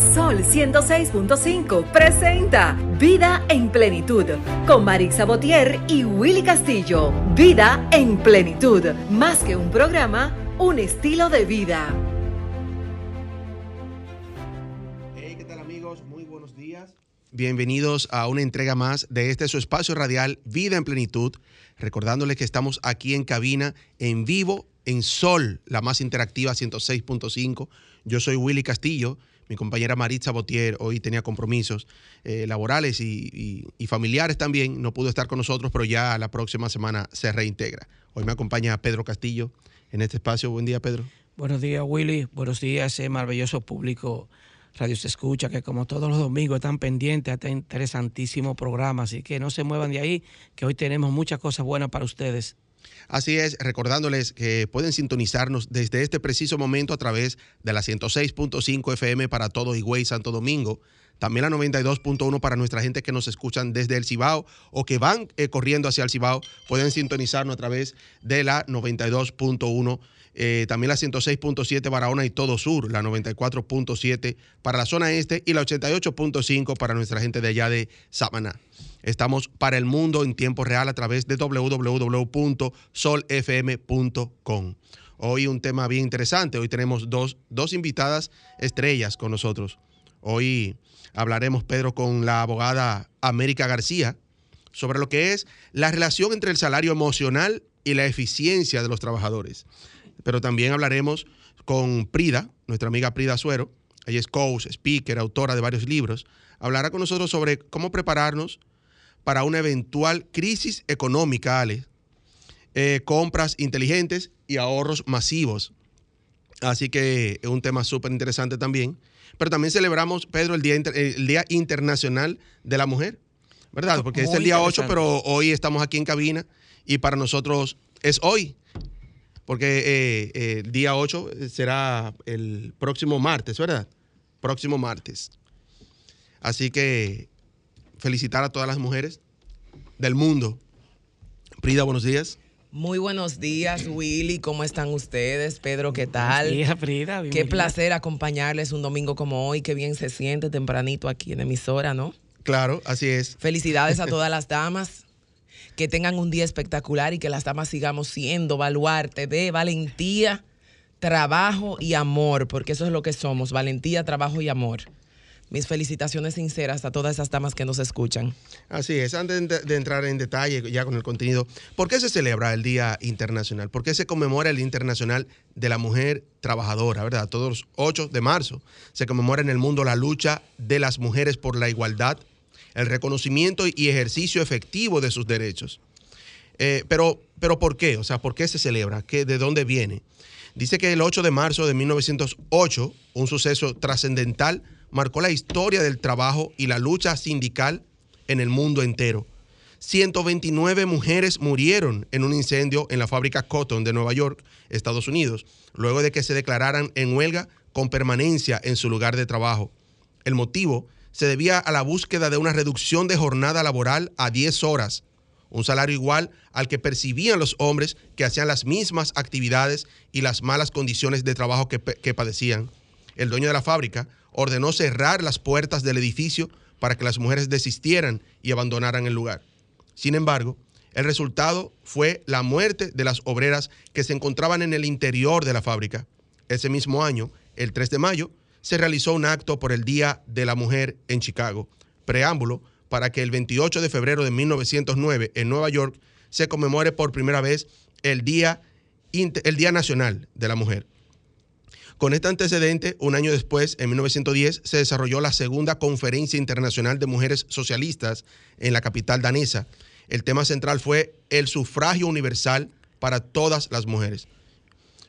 Sol 106.5 presenta Vida en Plenitud con Marisa Botier y Willy Castillo. Vida en Plenitud, más que un programa, un estilo de vida. Hey, ¿qué tal amigos? Muy buenos días. Bienvenidos a una entrega más de este su espacio radial Vida en Plenitud. Recordándoles que estamos aquí en cabina, en vivo, en Sol, la más interactiva 106.5. Yo soy Willy Castillo mi compañera Maritza Botier hoy tenía compromisos eh, laborales y, familiares también. No pudo estar con nosotros, pero ya la próxima semana se reintegra. Hoy me acompaña Pedro Castillo en este espacio. Buen día, Pedro. Buenos días, Willy. Buenos días, ese maravilloso público Radio Se Escucha, que como todos los domingos están pendientes a este interesantísimo programa. Así que no se muevan de ahí, que hoy tenemos muchas cosas buenas para ustedes. Así es, recordándoles que pueden sintonizarnos desde este preciso momento a través de la 106.5 FM para todo Higüey, Santo Domingo, también la 92.1 para nuestra gente que nos escuchan desde el Cibao o que van eh, corriendo hacia el Cibao, pueden sintonizarnos a través de la 92.1 eh, también la 106.7 Barahona y todo sur, la 94.7 para la zona este y la 88.5 para nuestra gente de allá de Samaná. Estamos para el mundo en tiempo real a través de www.solfm.com. Hoy un tema bien interesante. Hoy tenemos dos, dos invitadas estrellas con nosotros. Hoy hablaremos, Pedro, con la abogada América García sobre lo que es la relación entre el salario emocional y la eficiencia de los trabajadores. Pero también hablaremos con Prida, nuestra amiga Prida Suero. Ella es coach, speaker, autora de varios libros. Hablará con nosotros sobre cómo prepararnos para una eventual crisis económica, Ale. Eh, compras inteligentes y ahorros masivos. Así que es un tema súper interesante también. Pero también celebramos, Pedro, el Día, el Día Internacional de la Mujer, ¿verdad? Porque es el día 8, pero hoy estamos aquí en cabina y para nosotros es hoy. Porque eh, eh, el día 8 será el próximo martes, ¿verdad? Próximo martes. Así que felicitar a todas las mujeres del mundo. Prida, buenos días. Muy buenos días, Willy. ¿Cómo están ustedes? Pedro, ¿qué tal? Buenos Frida. Qué placer acompañarles un domingo como hoy. Qué bien se siente tempranito aquí en emisora, ¿no? Claro, así es. Felicidades a todas las damas. Que tengan un día espectacular y que las damas sigamos siendo baluarte de valentía, trabajo y amor, porque eso es lo que somos, valentía, trabajo y amor mis felicitaciones sinceras a todas esas damas que nos escuchan. Así es, antes de, entrar en detalle ya con el contenido, ¿por qué se celebra el Día Internacional? ¿Por qué se conmemora el Día Internacional de la Mujer Trabajadora, verdad? Todos los 8 de marzo se conmemora en el mundo la lucha de las mujeres por la igualdad, el reconocimiento y ejercicio efectivo de sus derechos. Eh, pero, pero ¿por qué? O sea, ¿por qué se celebra? ¿Qué, ¿De dónde viene? Dice que el 8 de marzo de 1908, un suceso trascendental marcó la historia del trabajo y la lucha sindical en el mundo entero. 129 mujeres murieron en un incendio en la fábrica Cotton de Nueva York, Estados Unidos, luego de que se declararan en huelga con permanencia en su lugar de trabajo. El motivo se debía a la búsqueda de una reducción de jornada laboral a 10 horas, un salario igual al que percibían los hombres que hacían las mismas actividades y las malas condiciones de trabajo que, que padecían. El dueño de la fábrica ordenó cerrar las puertas del edificio para que las mujeres desistieran y abandonaran el lugar. Sin embargo, el resultado fue la muerte de las obreras que se encontraban en el interior de la fábrica. Ese mismo año, el 3 de mayo, se realizó un acto por el Día de la Mujer en Chicago, preámbulo para que el 28 de febrero de 1909 en Nueva York se conmemore por primera vez el Día, el Día Nacional de la Mujer. Con este antecedente, un año después, en 1910, se desarrolló la segunda Conferencia Internacional de Mujeres Socialistas en la capital danesa. El tema central fue el sufragio universal para todas las mujeres.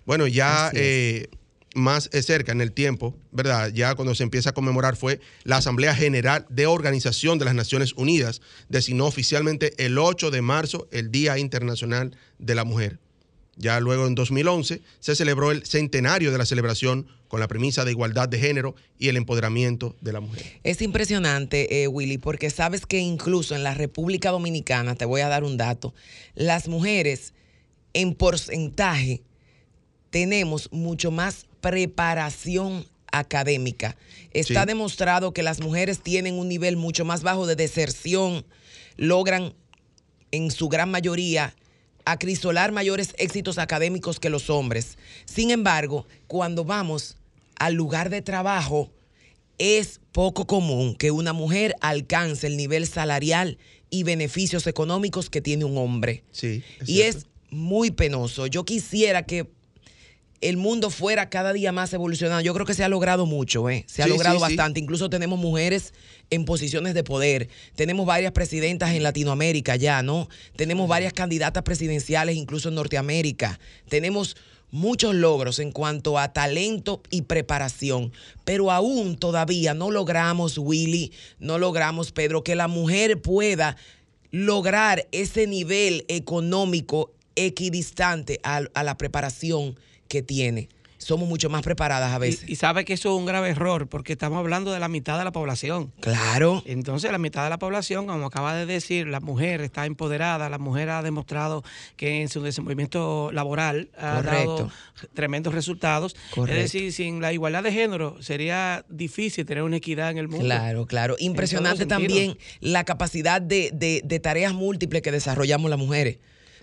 Bueno, ya eh, más cerca en el tiempo, ¿verdad? Ya cuando se empieza a conmemorar fue la Asamblea General de Organización de las Naciones Unidas, designó oficialmente el 8 de marzo el Día Internacional de la Mujer. Ya luego en 2011 se celebró el centenario de la celebración con la premisa de igualdad de género y el empoderamiento de la mujer. Es impresionante, eh, Willy, porque sabes que incluso en la República Dominicana, te voy a dar un dato, las mujeres en porcentaje tenemos mucho más preparación académica. Está Sí. demostrado que las mujeres tienen un nivel mucho más bajo de deserción, logran en su gran mayoría acrisolar mayores éxitos académicos que los hombres. Sin embargo, cuando vamos al lugar de trabajo, es poco común que una mujer alcance el nivel salarial y beneficios económicos que tiene un hombre. Sí. y cierto. es muy penoso. Yo quisiera que el mundo fuera cada día más evolucionado. Yo creo que se ha logrado mucho, ¿eh? Se ha Sí, logrado sí, sí. bastante. Incluso tenemos mujeres en posiciones de poder. Tenemos varias presidentas en Latinoamérica ya, ¿no? Tenemos varias candidatas presidenciales incluso en Norteamérica. Tenemos muchos logros en cuanto a talento y preparación, pero aún todavía no logramos, Willy, no logramos, Pedro, que la mujer pueda lograr ese nivel económico equidistante a, a la preparación que tiene. Somos mucho más preparadas a veces. Y, y sabe que eso es un grave error, porque estamos hablando de la mitad de la población. claro. Entonces, la mitad de la población, como acaba de decir, la mujer está empoderada, la mujer ha demostrado que en su desenvolvimiento laboral ha Correcto. dado tremendos resultados. Correcto. Es decir, sin la igualdad de género sería difícil tener una equidad en el mundo. Claro, claro. Impresionante también la capacidad de, de- de tareas múltiples que desarrollamos las mujeres.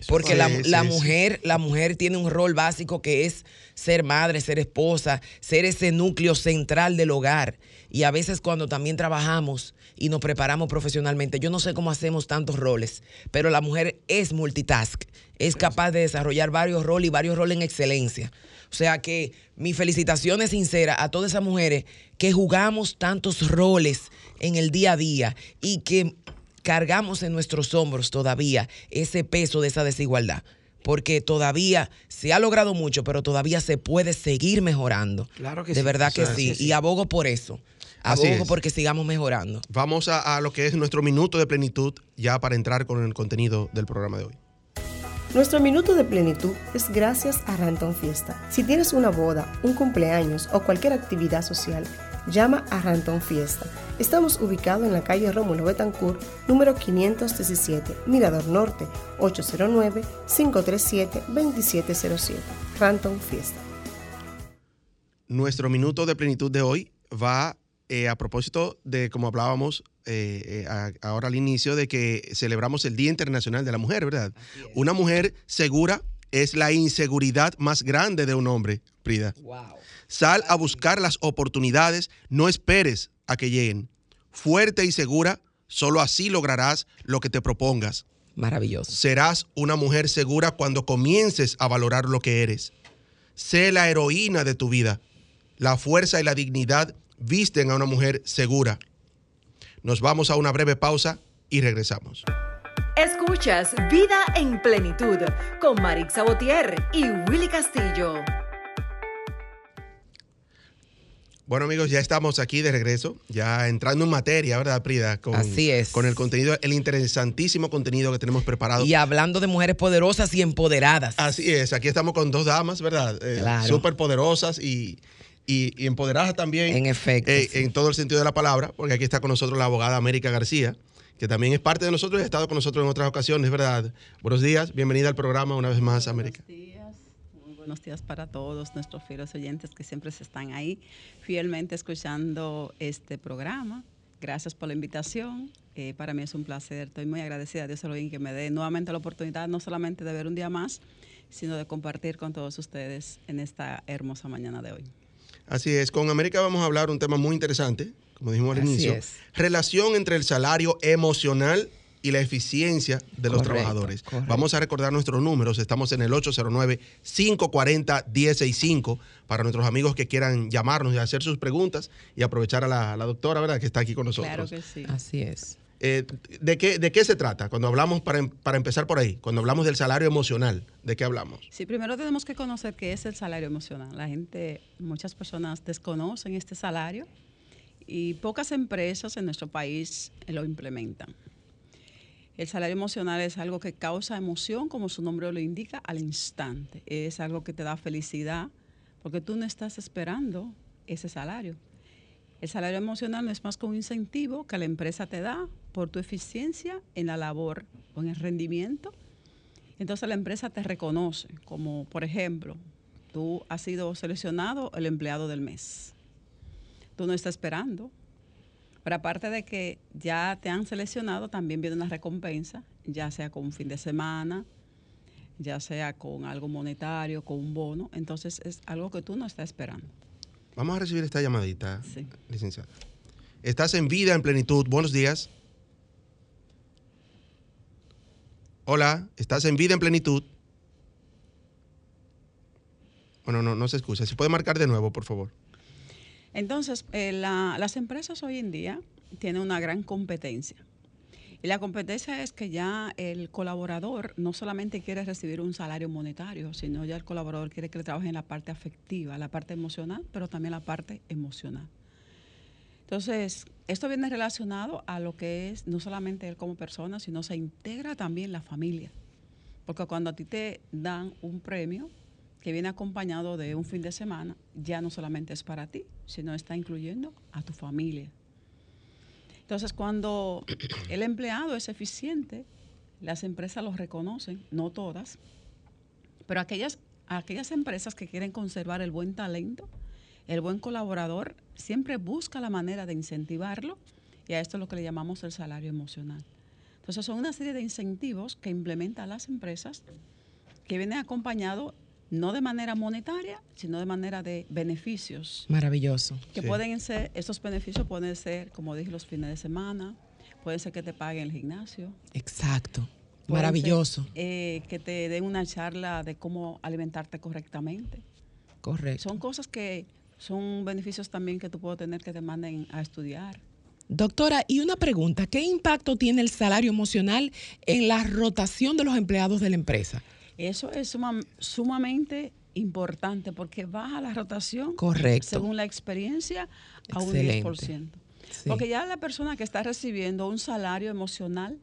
Porque sí, la, sí, la mujer, la mujer tiene un rol básico que es ser madre, ser esposa, ser ese núcleo central del hogar. Y a veces cuando también trabajamos y nos preparamos profesionalmente, yo no sé cómo hacemos tantos roles, pero la mujer es multitask, es capaz de desarrollar varios roles y varios roles en excelencia. O sea que mi felicitaciones sinceras a todas esas mujeres que jugamos tantos roles en el día a día y que cargamos en nuestros hombros todavía ese peso de esa desigualdad. Porque todavía se ha logrado mucho, pero todavía se puede seguir mejorando. Claro que de sí. verdad que sí. que sí. Y abogo por eso. Abogo es. porque sigamos mejorando. Vamos a, a lo que es nuestro minuto de plenitud ya para entrar con el contenido del programa de hoy. Nuestro minuto de plenitud es gracias a Ranton Fiesta. Si tienes una boda, un cumpleaños o cualquier actividad social, llama a Ranton Fiesta. Estamos ubicados en la calle Rómulo Betancourt, número 517, Mirador Norte, 809-537-2707. Ranton Fiesta. Nuestro minuto de plenitud de hoy va eh, a propósito de, como hablábamos eh, eh, a- ahora al inicio, de que celebramos el Día Internacional de la Mujer, ¿verdad? Una mujer segura es la inseguridad más grande de un hombre, Prida. Sal a buscar las oportunidades, no esperes a que lleguen. Fuerte y segura, solo así lograrás lo que te propongas. Maravilloso. Serás una mujer segura cuando comiences a valorar lo que eres. Sé la heroína de tu vida. La fuerza y la dignidad visten a una mujer segura. Nos vamos a una breve pausa y regresamos. Escuchas Vida en Plenitud con Marix Sabotier y Willy Castillo. Bueno amigos, ya estamos aquí de regreso, ya entrando en materia, ¿verdad, Prida? Con, Así es. Con el contenido, el interesantísimo contenido que tenemos preparado. Y hablando de mujeres poderosas y empoderadas. Así es, aquí estamos con dos damas, ¿verdad? Eh, Claro. Súper poderosas y, y- y empoderadas también. En efecto, eh, sí. En todo el sentido de la palabra, porque aquí está con nosotros la abogada América García, que también es parte de nosotros y ha estado con nosotros en otras ocasiones, ¿verdad? Buenos días, bienvenida al programa una vez más, América. Buenos días, muy buenos días para todos nuestros fieles oyentes que siempre se están ahí fielmente escuchando este programa. Gracias por la invitación. Eh, para mí es un placer. Estoy muy agradecida a Dios Elohim que me dé nuevamente la oportunidad no solamente de ver un día más, sino de compartir con todos ustedes en esta hermosa mañana de hoy. Así es, con América vamos a hablar un tema muy interesante, como dijimos al Así inicio, es. relación entre el salario emocional y la eficiencia de los trabajadores. correcto. Vamos a recordar nuestros números, estamos en el 809-540-1065 para nuestros amigos que quieran llamarnos y hacer sus preguntas y aprovechar a la, la doctora, ¿verdad?, que está aquí con nosotros. Claro que sí. Así es. Eh, ¿de, qué, ¿De qué se trata? Cuando hablamos, para, em- para empezar por ahí, cuando hablamos del salario emocional, ¿de qué hablamos? Sí, primero tenemos que conocer qué es el salario emocional. La gente, muchas personas desconocen este salario y pocas empresas en nuestro país lo implementan. El salario emocional es algo que causa emoción, como su nombre lo indica, al instante. Es algo que te da felicidad porque tú no estás esperando ese salario. El salario emocional no es más que un incentivo que la empresa te da por tu eficiencia en la labor o en el rendimiento entonces la empresa te reconoce, como por ejemplo, tú has sido seleccionado el empleado del mes. Tú no estás esperando. Pero aparte de que ya te han seleccionado, también viene una recompensa, ya sea con un fin de semana, ya sea con algo monetario, con un bono. Entonces es algo que tú no estás esperando. Vamos a recibir esta llamadita, Sí. licenciada. Estás en vida, en plenitud. Buenos días. Hola, estás en vida, en plenitud. Bueno, no, no se escucha. Si puede marcar de nuevo, por favor. Entonces, eh, la- las empresas hoy en día tienen una gran competencia. Y la competencia es que ya el colaborador no solamente quiere recibir un salario monetario, sino ya el colaborador quiere que le trabaje en la parte afectiva, la parte emocional, pero también la parte emocional. Entonces, esto viene relacionado a lo que es no solamente él como persona, sino se integra también la familia. Porque cuando a ti te dan un premio que viene acompañado de un fin de semana, ya no solamente es para ti, sino está incluyendo a tu familia. Entonces, cuando el empleado es eficiente, las empresas lo reconocen, no todas, pero aquellas, aquellas empresas que quieren conservar el buen talento, el buen colaborador, siempre busca la manera de incentivarlo y a esto es lo que le llamamos el salario emocional. Entonces, son una serie de incentivos que implementan las empresas que vienen acompañados no de manera monetaria, sino de manera de beneficios Maravilloso. que Sí. pueden ser, estos beneficios pueden ser, como dije, los fines de semana, puede ser que te paguen el gimnasio. Exacto. pueden Maravilloso. ser, eh, que te den una charla de cómo alimentarte correctamente. Correcto. Son cosas que son beneficios también que tú puedes tener que te manden a estudiar. Doctora, y una pregunta, ¿qué impacto tiene el salario emocional en la rotación de los empleados de la empresa? Eso es suma- sumamente importante porque baja la rotación Correcto. según la experiencia a un Excelente. 10%. Sí. Porque ya la persona que está recibiendo un salario emocional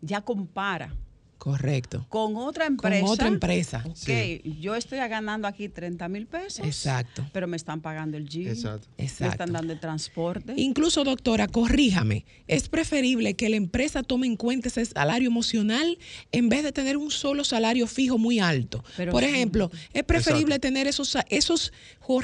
ya compara Correcto. con otra empresa. Con otra empresa. Ok, Sí. yo estoy ganando aquí 30 mil pesos. Exacto. Pero me están pagando el gym. Exacto. Me están dando el transporte. Incluso, doctora, corríjame, es preferible que la empresa tome en cuenta ese salario emocional en vez de tener un solo salario fijo muy alto. Pero Por ejemplo, es preferible Exacto. tener esos, esos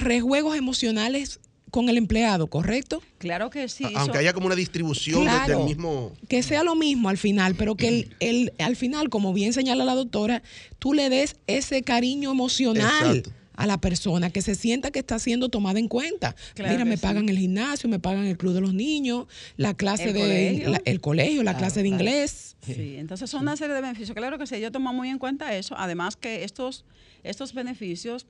rejuegos emocionales con el empleado, ¿correcto? claro que sí. A- eso- Aunque haya como una distribución desde Claro. el mismo... Que sea lo mismo al final, pero que el, el- al final, como bien señala la doctora, tú le des ese cariño emocional Exacto. a la persona, que se sienta que está siendo tomada en cuenta. Claro Mira, me sí. pagan el gimnasio, me pagan el club de los niños, la clase El de colegio. la- el colegio, la Claro, clase de inglés. Sí, entonces son una serie de beneficios. Claro que sí, yo tomo muy en cuenta eso. Además que estos, estos beneficios,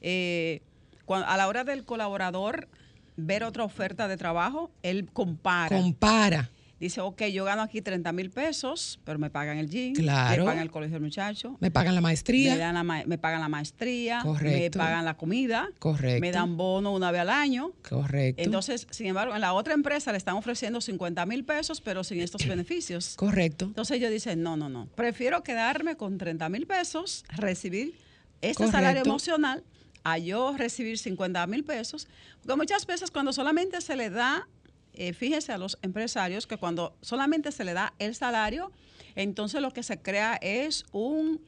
eh, a la hora del colaborador ver otra oferta de trabajo, él compara. Compara. Dice, ok, yo gano aquí 30 mil pesos, pero me pagan el gym, Claro. me pagan el colegio del muchacho, Me pagan la me, maestría. dan la me pagan la maestría, me Correcto. pagan la comida, Correcto. me dan bono una vez al año. Correcto. Entonces, sin embargo, en la otra empresa le están ofreciendo 50 mil pesos, pero sin estos beneficios. Correcto. Entonces ellos dicen, no, no, no, prefiero quedarme con 30 mil pesos, recibir este Correcto. salario emocional, a yo recibir 50 mil pesos, porque muchas veces cuando solamente se le da, eh, fíjese a los empresarios que cuando solamente se le da el salario, entonces lo que se crea es un,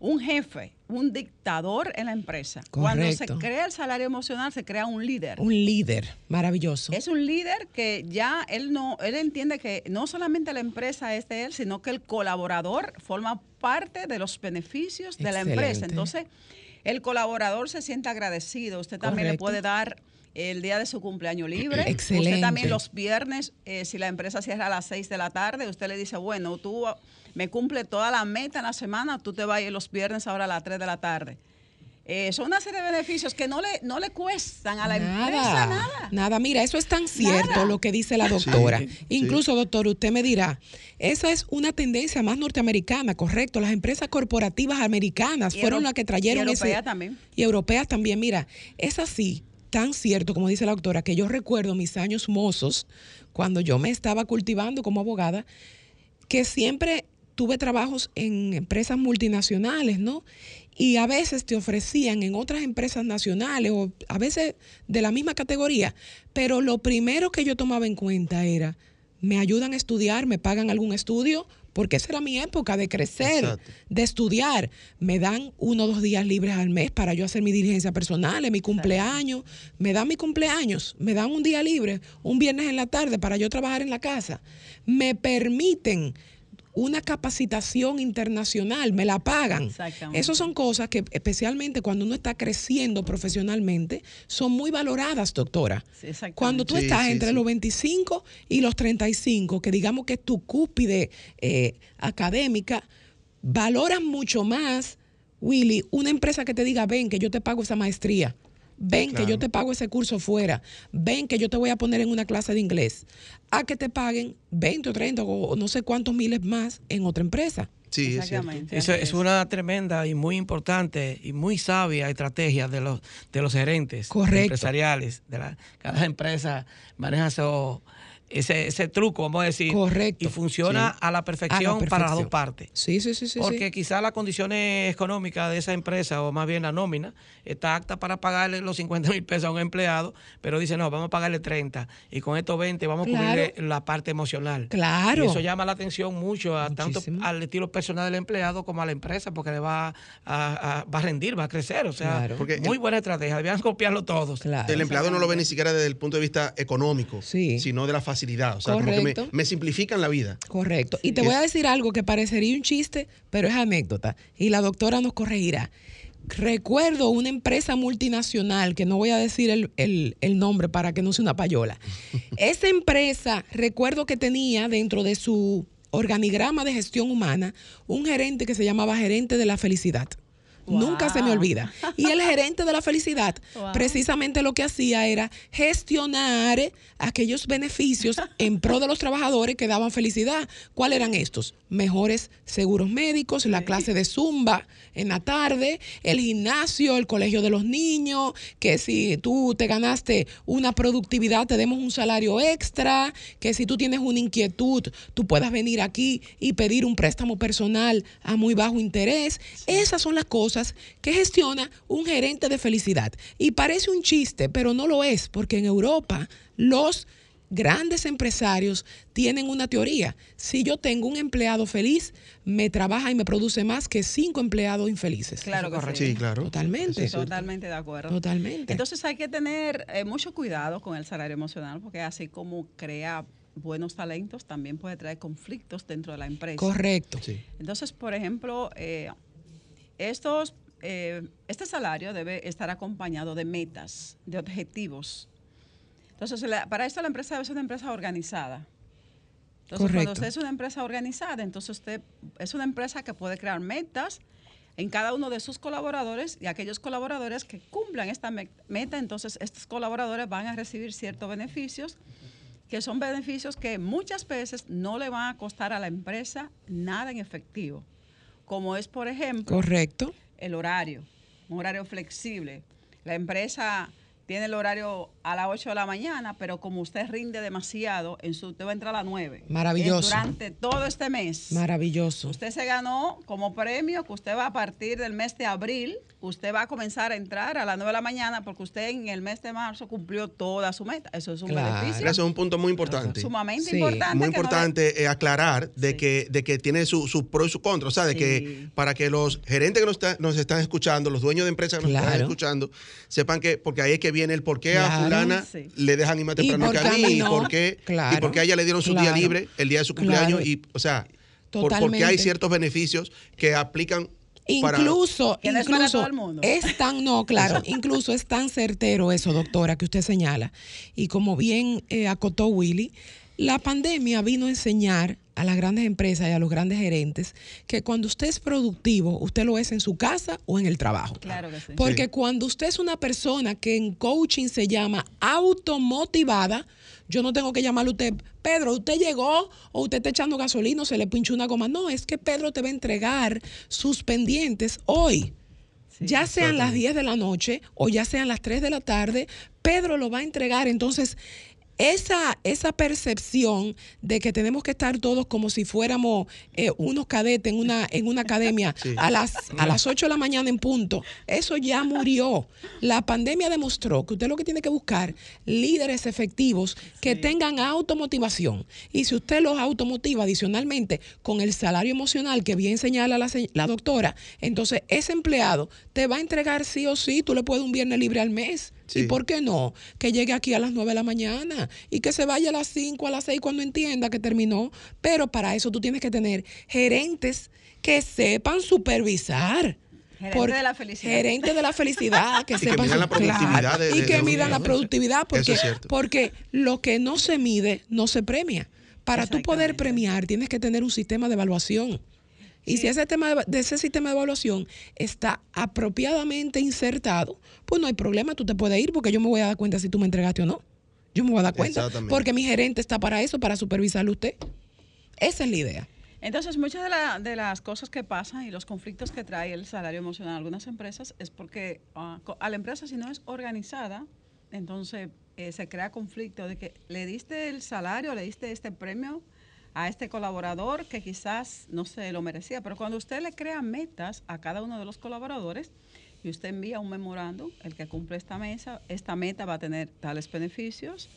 un jefe, un dictador en la empresa. Cuando se crea el salario emocional, se crea un líder. Un líder maravilloso. Es un líder que ya él no, él entiende que no solamente la empresa es de él, sino que el colaborador forma parte de los beneficios de la empresa. Entonces, el colaborador se siente agradecido. Usted también le puede dar el día de su cumpleaños libre. Excelente. Usted también los viernes, eh, si la empresa cierra a las 6 de la tarde, usted le dice, bueno, tú me cumple toda la meta en la semana, tú te vas a ir los viernes ahora a las 3 de la tarde. Eh, son una serie de beneficios que no le, no le cuestan a la empresa nada. Nada, mira, eso es tan cierto Nada. lo que dice la doctora. Sí, Incluso, doctor, usted me dirá, esa es una tendencia más norteamericana, correcto. Las empresas corporativas americanas Y fueron las que trajeron y ese- europea también. Y europeas también. Mira, es así, tan cierto, como dice la doctora, que yo recuerdo mis años mozos, cuando yo me estaba cultivando como abogada, que siempre tuve trabajos en empresas multinacionales, ¿no? Y a veces te ofrecían en otras empresas nacionales o a veces de la misma categoría, pero lo primero que yo tomaba en cuenta era, me ayudan a estudiar, me pagan algún estudio, porque esa era mi época de crecer, Exacto. de estudiar. Me dan uno o dos días libres al mes para yo hacer mi diligencia personal, en mi cumpleaños. Me dan mi cumpleaños, me dan un día libre, un viernes en la tarde para yo trabajar en la casa. Me permiten una capacitación internacional, me la pagan. Exactamente. Esas son cosas que, especialmente cuando uno está creciendo profesionalmente, son muy valoradas, doctora. Cuando tú Sí, estás sí, entre sí. los 25 y los 35, que digamos que es tu cúpide eh, académica, valoras mucho más, Willy, una empresa que te diga, ven, que yo te pago esa maestría. Ven que yo te pago ese curso fuera. Ven que yo te voy a poner en una clase de inglés. A que te paguen 20 o 30 o no sé cuántos miles más en otra empresa. Sí, es cierto. Exactamente. Eso así es una tremenda y muy importante y muy sabia estrategia de los, de los gerentes Correcto. empresariales. De la, cada empresa maneja eso- ese, ese truco, vamos a decir. Correcto. Y funciona a, la perfección para las dos partes. Sí, sí, sí, sí. Porque sí. quizás las condiciones económicas de esa empresa, o más bien la nómina, está apta para pagarle los 50 mil pesos a un empleado, pero dice, no, vamos a pagarle 30 y con estos 20 vamos a cubrirle la parte emocional. Claro. Y eso llama la atención mucho, a tanto al estilo personal del empleado como a la empresa, porque le va a, a- va a rendir, va a crecer. O sea, Claro. Porque muy buena estrategia, debían copiarlo todos. Claro. El empleado no lo ve ni siquiera desde el punto de vista económico, Sí. sino de la facilidad. O sea, como que me, simplifican la vida. Correcto. Y te Es- voy a decir algo que parecería un chiste, pero es anécdota. Y la doctora nos corregirá. Recuerdo una empresa multinacional, que no voy a decir el, el- el nombre para que no sea una payola. Esa empresa, recuerdo que tenía dentro de su organigrama de gestión humana un gerente que se llamaba gerente de la felicidad. Nunca se me olvida. Y el gerente de la felicidad, Wow. precisamente lo que hacía era gestionar aquellos beneficios en pro de los trabajadores que daban felicidad. ¿Cuáles eran estos? Mejores seguros médicos, la clase de zumba en la tarde, el gimnasio, el colegio de los niños, que si tú te ganaste una productividad, te demos un salario extra, que si tú tienes una inquietud, tú puedas venir aquí y pedir un préstamo personal a muy bajo interés. Esas son las cosas que gestiona un gerente de felicidad. Y parece un chiste, pero no lo es, porque en Europa los grandes empresarios tienen una teoría. Si yo tengo un empleado feliz, me trabaja y me produce más que cinco empleados infelices. Claro que correcto. sí. Sí, claro. Totalmente. Totalmente de acuerdo. Totalmente. Entonces hay que tener eh, mucho cuidado con el salario emocional porque así como crea buenos talentos, también puede traer conflictos dentro de la empresa. Correcto. Sí. Entonces, por ejemplo, eh, estos, eh, este salario debe estar acompañado de metas, de objetivos. Entonces, la- para esto la empresa debe ser una empresa organizada. Entonces, Correcto. cuando usted es una empresa organizada, entonces usted es una empresa que puede crear metas en cada uno de sus colaboradores y aquellos colaboradores que cumplan esta me- meta, entonces estos colaboradores van a recibir ciertos beneficios que son beneficios que muchas veces no le van a costar a la empresa nada en efectivo, como es, por ejemplo, Correcto. el horario, un horario flexible. La empresa tiene el horario a las 8 de la mañana, pero como usted rinde demasiado, en su, usted va a entrar a las 9. Maravilloso. Eh, Durante todo este mes. Maravilloso. Usted se ganó como premio que usted va a partir del mes de abril, usted va a comenzar a entrar a las 9 de la mañana porque usted en el mes de marzo cumplió toda su meta. Eso es un Claro. beneficio Eso es un punto muy importante. sumamente Sí. importante. Muy que no le- importante eh, aclarar de, Sí. que, de que tiene su, su pro y su contra. O sea, de Sí. que para que los gerentes que nos, está- nos están escuchando, los dueños de empresas que nos están escuchando, sepan que, porque ahí es que viene el por qué a fulana Sí. le dejan ir más temprano que a mí, y por qué, Claro. y por qué a ella le dieron su día libre el día de su cumpleaños. Claro. Y, o sea, por- porque hay ciertos beneficios que aplican para... Incluso, para incluso todo el mundo. es tan, no, claro, incluso es tan certero eso, doctora, que usted señala. Y como bien eh, acotó Willy, la pandemia vino a enseñar a las grandes empresas y a los grandes gerentes que cuando usted es productivo, usted lo es en su casa o en el trabajo. Claro que sí. Porque Sí. cuando usted es una persona que en coaching se llama automotivada, yo no tengo que llamarle a usted, Pedro, usted llegó o usted está echando gasolina o se le pinchó una goma. No, es que Pedro te va a entregar sus pendientes hoy. Sí. ya sean las 10 de la noche o ya sean las 3 de la tarde, Pedro lo va a entregar. Entonces, esa, esa percepción de que tenemos que estar todos como si fuéramos eh, unos cadetes en una, en una academia Sí. a, las, a las 8 de la mañana en punto, eso ya murió. La pandemia demostró que usted lo que tiene que buscar líderes efectivos que tengan automotivación. Y si usted los automotiva adicionalmente con el salario emocional que bien señala la, la doctora, entonces ese empleado te va a entregar sí o sí, tú le puedes un viernes libre al mes. Sí. ¿Y por qué no? Que llegue aquí a las 9 de la mañana y que se vaya a las 5, a las 6 cuando entienda que terminó. Pero para eso tú tienes que tener gerentes que sepan supervisar. Gerente de la felicidad. Gerente de la felicidad, que Y que sepan midan la su- productividad claro, de- y que midan la productividad Eso porque, es porque lo que no se mide no se premia. Para tú poder premiar tienes que tener un sistema de evaluación. Y si ese tema de, de ese sistema de evaluación está apropiadamente insertado, pues no hay problema, tú te puedes ir porque yo me voy a dar cuenta si tú me entregaste o no. Yo me voy a dar cuenta porque mi gerente está para eso, para supervisarlo a usted. Esa es la idea. Entonces, muchas de, la- de las cosas que pasan y los conflictos que trae el salario emocional a algunas empresas es porque co- a la empresa, si no es organizada, entonces eh, se crea conflicto de que le diste el salario, le diste este premio a este colaborador que quizás no se lo merecía, pero cuando usted le crea metas a cada uno de los colaboradores y usted envía un memorando, el que cumple esta mesa, esta meta va a tener tales beneficios,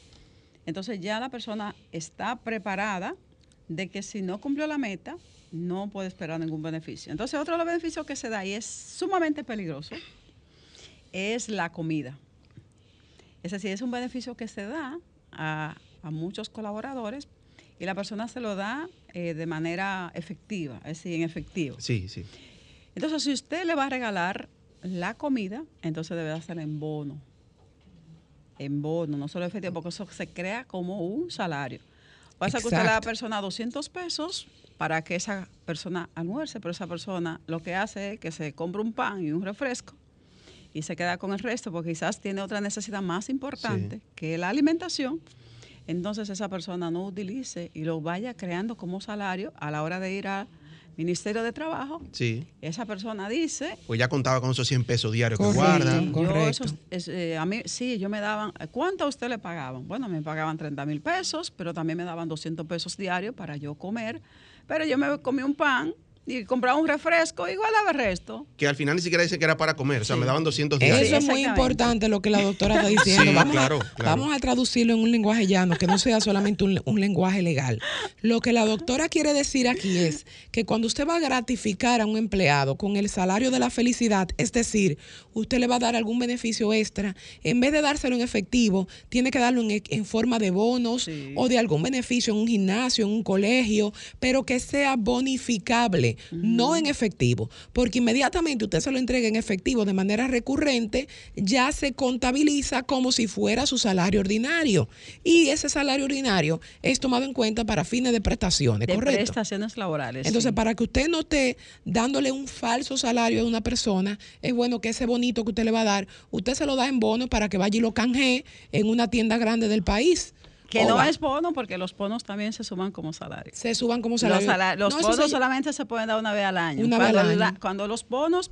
entonces ya la persona está preparada de que si no cumplió la meta, no puede esperar ningún beneficio. Entonces otro de los beneficios que se da y es sumamente peligroso es la comida. Es decir, es un beneficio que se da a, a muchos colaboradores y la persona se lo da eh, de manera efectiva, es decir, en efectivo. Sí, sí. Entonces, si usted le va a regalar la comida, entonces debe hacerla en bono. En bono, no solo efectivo, porque eso se crea como un salario. Pasa que usted le da a la Exacto. persona 200 pesos para que esa persona almuerce, pero esa persona lo que hace es que se compra un pan y un refresco y se queda con el resto porque quizás tiene otra necesidad más importante que la alimentación. Entonces esa persona no utilice y lo vaya creando como salario a la hora de ir al Ministerio de Trabajo. Sí. Esa persona dice, Pues ya contaba con esos 100 pesos diarios que Correcto. guarda. yo Correcto. esos- es, eh, a mí sí, yo me daban, ¿cuánto a usted le pagaban? Bueno, me pagaban 30 mil pesos, pero también me daban 200 pesos diarios para yo comer, pero yo me comí un pan y compraba un refresco, igual el resto. Que al final ni siquiera dice que era para comer. O sea, me daban 200 Eso diarios. es muy importante lo que la doctora está diciendo. Sí, vamos, claro, a, claro. vamos a traducirlo en un lenguaje llano, que no sea solamente un, un lenguaje legal. Lo que la doctora quiere decir aquí es que cuando usted va a gratificar a un empleado con el salario de la felicidad, es decir, usted le va a dar algún beneficio extra, en vez de dárselo en efectivo, tiene que darlo en, en forma de bonos Sí. o de algún beneficio en un gimnasio, en un colegio, pero que sea bonificable, no en efectivo, porque inmediatamente usted se lo entrega en efectivo de manera recurrente, ya se contabiliza como si fuera su salario ordinario. Y ese salario ordinario es tomado en cuenta para fines de prestaciones, De ¿correcto? prestaciones laborales. Entonces, sí. para que usted no esté dándole un falso salario a una persona, es bueno que ese bonito que usted le va a dar, usted se lo da en bono para que vaya y lo canje en una tienda grande del país. Que no va- es bono porque los bonos también se suman como salario. se suban como Los, salario. sala- los No, bonos se- solamente se pueden dar una vez al año. Una vez cuando, al la- año. cuando los bonos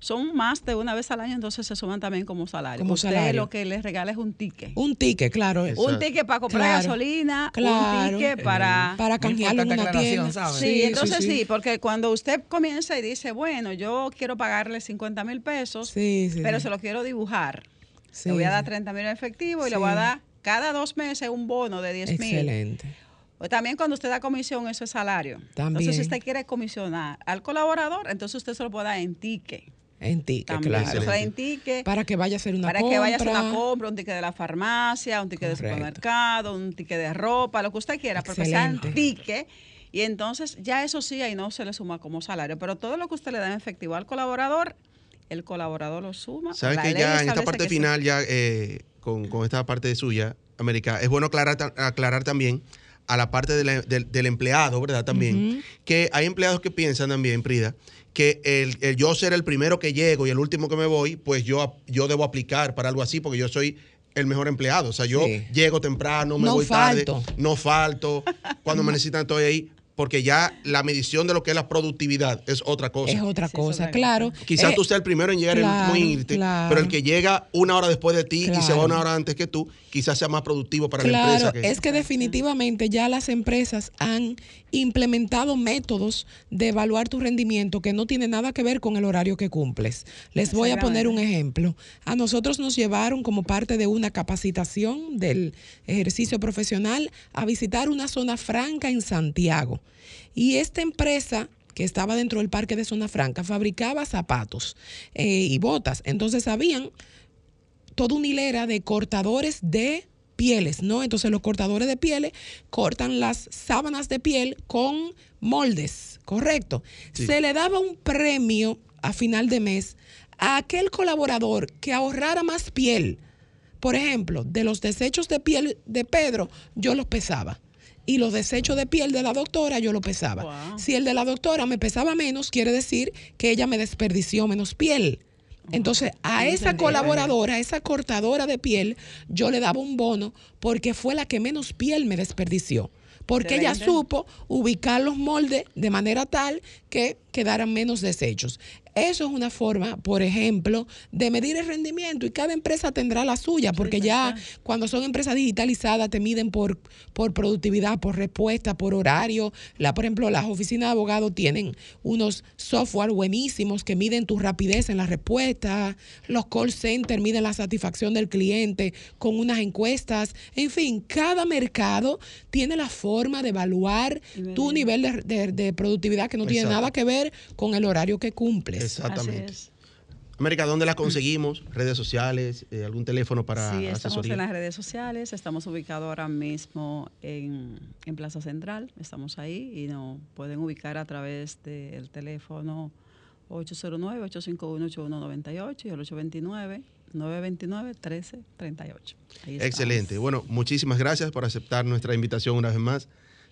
son más de una vez al año, entonces se suman también como salario. Como Usted salario. lo que le regala es un ticket. Un ticket, claro. Exacto. Un ticket para comprar Claro. gasolina, Claro. un ticket para... Para canjearlo en importante una tienda. ¿sabes? Sí, entonces sí, porque cuando usted comienza y dice, bueno, yo quiero pagarle 50 mil pesos, Sí, sí, pero sí. se lo quiero dibujar. Sí, le voy a dar sí. 30 mil en efectivo y le Sí. voy a dar cada dos meses un bono de 10 mil. Excelente. O también cuando usted da comisión, eso es salario. También. Entonces, si usted quiere comisionar al colaborador, entonces usted se lo puede dar en ticket. En ticket, También. claro. En ticket. Para que vaya a hacer una para compra. que vaya a hacer una compra, un ticket de la farmacia, un ticket de Correcto. supermercado, un ticket de ropa, lo que usted quiera, porque sea en ticket. Y entonces ya eso sí, ahí no se le suma como salario. Pero todo lo que usted le da en efectivo al colaborador, el colaborador lo suma. Sabes La que ley ya en esta parte que final, ya eh, con, con esta parte suya, América, es bueno aclarar, aclarar también a la parte de la- del, del empleado, ¿verdad? También, que hay empleados que piensan también, Prida, que el, el yo ser el primero que llego y el último que me voy, pues yo, yo debo aplicar para algo así, porque yo soy el mejor empleado. O sea, yo Sí. llego temprano, me No voy falto. tarde, no falto, cuando me necesitan estoy ahí. Porque ya la medición de lo que es la productividad es otra cosa. Es otra Sí, cosa, claro. Quizás Eh, tú seas el primero en llegar y el claro, último en irte, claro. pero el que llega una hora después de ti y se va Claro. una hora antes que tú, quizás sea más productivo para la Claro, empresa. Que, es que definitivamente ya las empresas han implementado métodos de evaluar tu rendimiento que no tiene nada que ver con el horario que cumples. Les voy a poner un ejemplo. A nosotros nos llevaron como parte de una capacitación del ejercicio profesional a visitar una zona franca en Santiago. Y esta empresa que estaba dentro del parque de Zona Franca fabricaba zapatos eh, y botas. Entonces habían toda una hilera de cortadores de pieles, ¿no? Entonces los cortadores de pieles cortan las sábanas de piel con moldes, ¿correcto? Sí. Se le daba un premio a final de mes a aquel colaborador que ahorrara más piel. Por ejemplo, de los desechos de piel de Pedro, yo los pesaba. Y los desechos de piel de la doctora, yo los pesaba. Wow. Si el de la doctora me pesaba menos, quiere decir que ella me desperdició menos piel. Entonces, a esa colaboradora, a esa cortadora de piel, yo le daba un bono porque fue la que menos piel me desperdició. Porque ella supo ubicar los moldes de manera tal que quedaran menos desechos. Eso es una forma, por ejemplo, de medir el rendimiento y cada empresa tendrá la suya, porque ya cuando son empresas digitalizadas te miden por, por productividad, por respuesta, por horario. La, por ejemplo, las oficinas de abogados tienen unos software buenísimos que miden tu rapidez en la respuesta. Los call centers miden la satisfacción del cliente con unas encuestas. En fin, cada mercado tiene la forma de evaluar tu nivel de, de- de productividad que no tiene Exacto. Nada que ver con el horario que cumples. Exactamente. América, ¿dónde la conseguimos? ¿Redes sociales? eh, ¿Algún teléfono para Sí, estamos asesoría? en las redes sociales, estamos ubicados ahora mismo en, en Plaza Central, estamos ahí y nos pueden ubicar a través del teléfono 809-851-8198 y el 829-929-1338. Ahí Excelente. estamos. Bueno, muchísimas gracias por aceptar nuestra invitación una vez más.